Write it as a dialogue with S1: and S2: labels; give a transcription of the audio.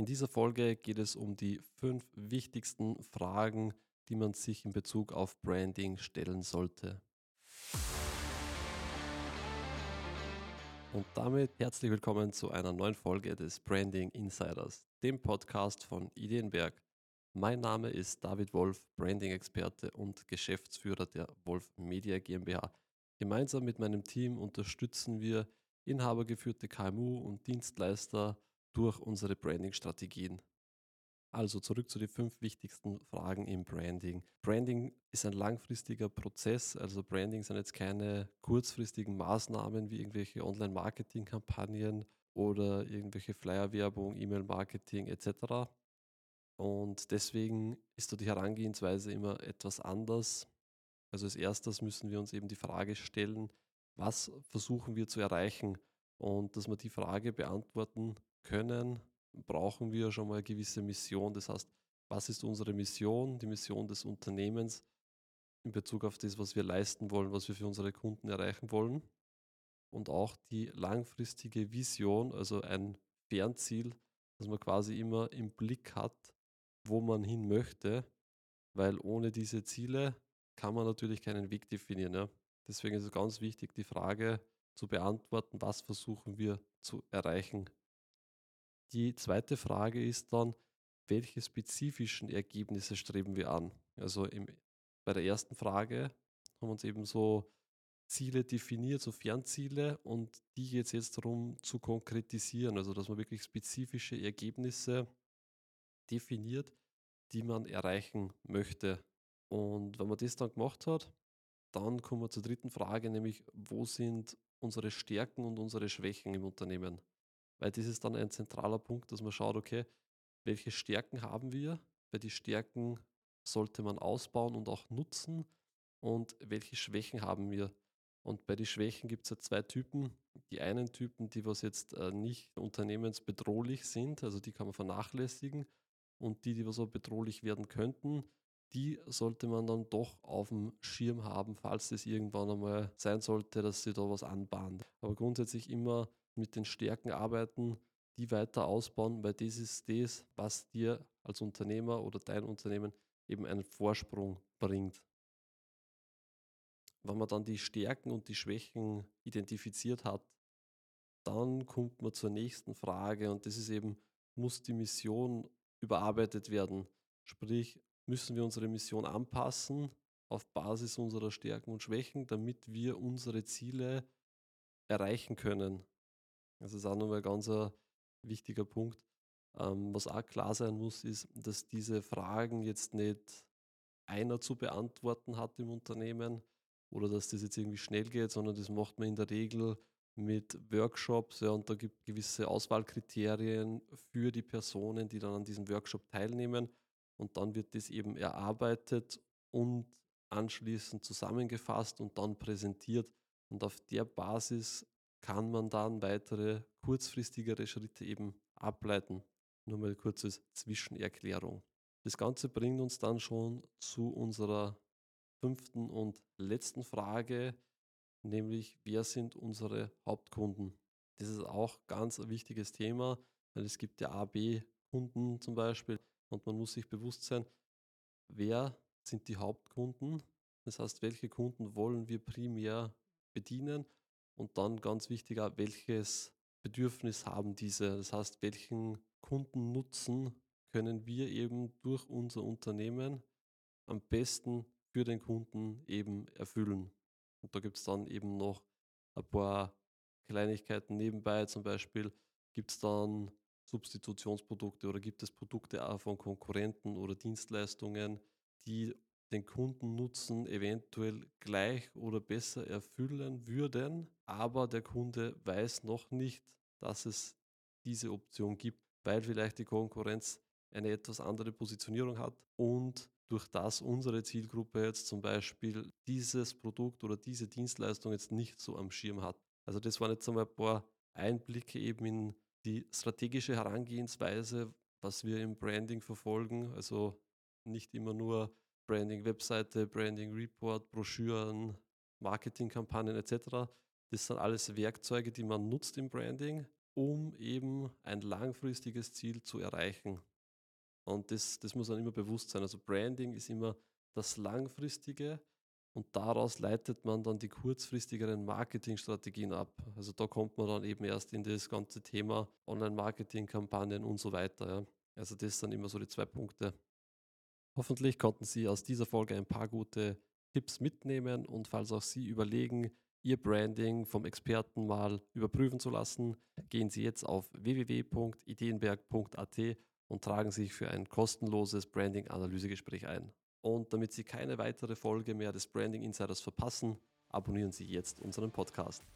S1: In dieser Folge geht es um die fünf wichtigsten Fragen, die man sich in Bezug auf Branding stellen sollte. Und damit herzlich willkommen zu einer neuen Folge des Branding Insiders, dem Podcast von Ideenberg. Mein Name ist David Wolf, Branding-Experte und Geschäftsführer der Wolf Media GmbH. Gemeinsam mit meinem Team unterstützen wir inhabergeführte KMU und Dienstleister durch unsere Branding-Strategien. Also zurück zu den fünf wichtigsten Fragen im Branding. Branding ist ein langfristiger Prozess, also Branding sind jetzt keine kurzfristigen Maßnahmen wie irgendwelche Online-Marketing-Kampagnen oder irgendwelche Flyer-Werbung, E-Mail-Marketing etc. Und deswegen ist da die Herangehensweise immer etwas anders. Also als erstes müssen wir uns eben die Frage stellen, was versuchen wir zu erreichen? Und dass wir die Frage beantworten können, brauchen wir schon mal eine gewisse Mission. Das heißt, was ist unsere Mission, die Mission des Unternehmens in Bezug auf das, was wir leisten wollen, was wir für unsere Kunden erreichen wollen. Und auch die langfristige Vision, also ein Fernziel, dass man quasi immer im Blick hat, wo man hin möchte, weil ohne diese Ziele kann man natürlich keinen Weg definieren. Ja. Deswegen ist es ganz wichtig, die Frage zu beantworten, was versuchen wir zu erreichen die zweite Frage ist dann, welche spezifischen Ergebnisse streben wir an? Also im, bei der ersten Frage haben wir uns eben so Ziele definiert, so Fernziele und die geht es jetzt darum zu konkretisieren, also dass man wirklich spezifische Ergebnisse definiert, die man erreichen möchte. Und wenn man das dann gemacht hat, dann kommen wir zur dritten Frage, nämlich wo sind unsere Stärken und unsere Schwächen im Unternehmen? Weil das ist dann ein zentraler Punkt, dass man schaut, okay, welche Stärken haben wir, weil die Stärken sollte man ausbauen und auch nutzen und welche Schwächen haben wir. Und bei den Schwächen gibt es ja zwei Typen. Die einen Typen, die was jetzt äh, nicht unternehmensbedrohlich sind, also die kann man vernachlässigen und die, die was so bedrohlich werden könnten, die sollte man dann doch auf dem Schirm haben, falls es irgendwann einmal sein sollte, dass sie da was anbahnt. Aber grundsätzlich immer mit den Stärken arbeiten, die weiter ausbauen, weil das ist das, was dir als Unternehmer oder dein Unternehmen eben einen Vorsprung bringt. Wenn man dann die Stärken und die Schwächen identifiziert hat, dann kommt man zur nächsten Frage und das ist eben, muss die Mission überarbeitet werden? Sprich, müssen wir unsere Mission anpassen auf Basis unserer Stärken und Schwächen, damit wir unsere Ziele erreichen können. Das ist auch nochmal ein ganz ein wichtiger Punkt. Ähm, was auch klar sein muss, ist, dass diese Fragen jetzt nicht einer zu beantworten hat im Unternehmen oder dass das jetzt irgendwie schnell geht, sondern das macht man in der Regel mit Workshops ja, und da gibt es gewisse Auswahlkriterien für die Personen, die dann an diesem Workshop teilnehmen und dann wird das eben erarbeitet und anschließend zusammengefasst und dann präsentiert und auf der Basis kann man dann weitere kurzfristigere Schritte eben ableiten. Nur mal kurz als Zwischenerklärung. Das Ganze bringt uns dann schon zu unserer fünften und letzten Frage, nämlich wer sind unsere Hauptkunden? Das ist auch ganz ein wichtiges Thema, weil es gibt ja A, B-Kunden zum Beispiel und man muss sich bewusst sein, wer sind die Hauptkunden? Das heißt, welche Kunden wollen wir primär bedienen und dann ganz wichtiger, welches Bedürfnis haben diese? Das heißt, welchen Kundennutzen können wir eben durch unser Unternehmen am besten für den Kunden eben erfüllen? Und da gibt es dann eben noch ein paar Kleinigkeiten nebenbei. Zum Beispiel gibt es dann Substitutionsprodukte oder gibt es Produkte auch von Konkurrenten oder Dienstleistungen, die den Kundennutzen eventuell gleich oder besser erfüllen würden, aber der Kunde weiß noch nicht, dass es diese Option gibt, weil vielleicht die Konkurrenz eine etwas andere Positionierung hat und durch das unsere Zielgruppe jetzt zum Beispiel dieses Produkt oder diese Dienstleistung jetzt nicht so am Schirm hat. Also das waren jetzt einmal ein paar Einblicke eben in die strategische Herangehensweise, was wir im Branding verfolgen. Also nicht immer nur Branding-Webseite, Branding-Report, Broschüren, Marketingkampagnen etc. Das sind alles Werkzeuge, die man nutzt im Branding, um eben ein langfristiges Ziel zu erreichen. Und das, das muss man immer bewusst sein. Also Branding ist immer das Langfristige und daraus leitet man dann die kurzfristigeren Marketingstrategien ab. Also da kommt man dann eben erst in das ganze Thema Online-Marketing-Kampagnen und so weiter. Ja. Also das sind immer so die zwei Punkte. Hoffentlich konnten Sie aus dieser Folge ein paar gute Tipps mitnehmen und falls auch Sie überlegen, Ihr Branding vom Experten mal überprüfen zu lassen, gehen Sie jetzt auf www.ideenberg.at und tragen sich für ein kostenloses Branding-Analysegespräch ein. Und damit Sie keine weitere Folge mehr des Branding Insiders verpassen, abonnieren Sie jetzt unseren Podcast.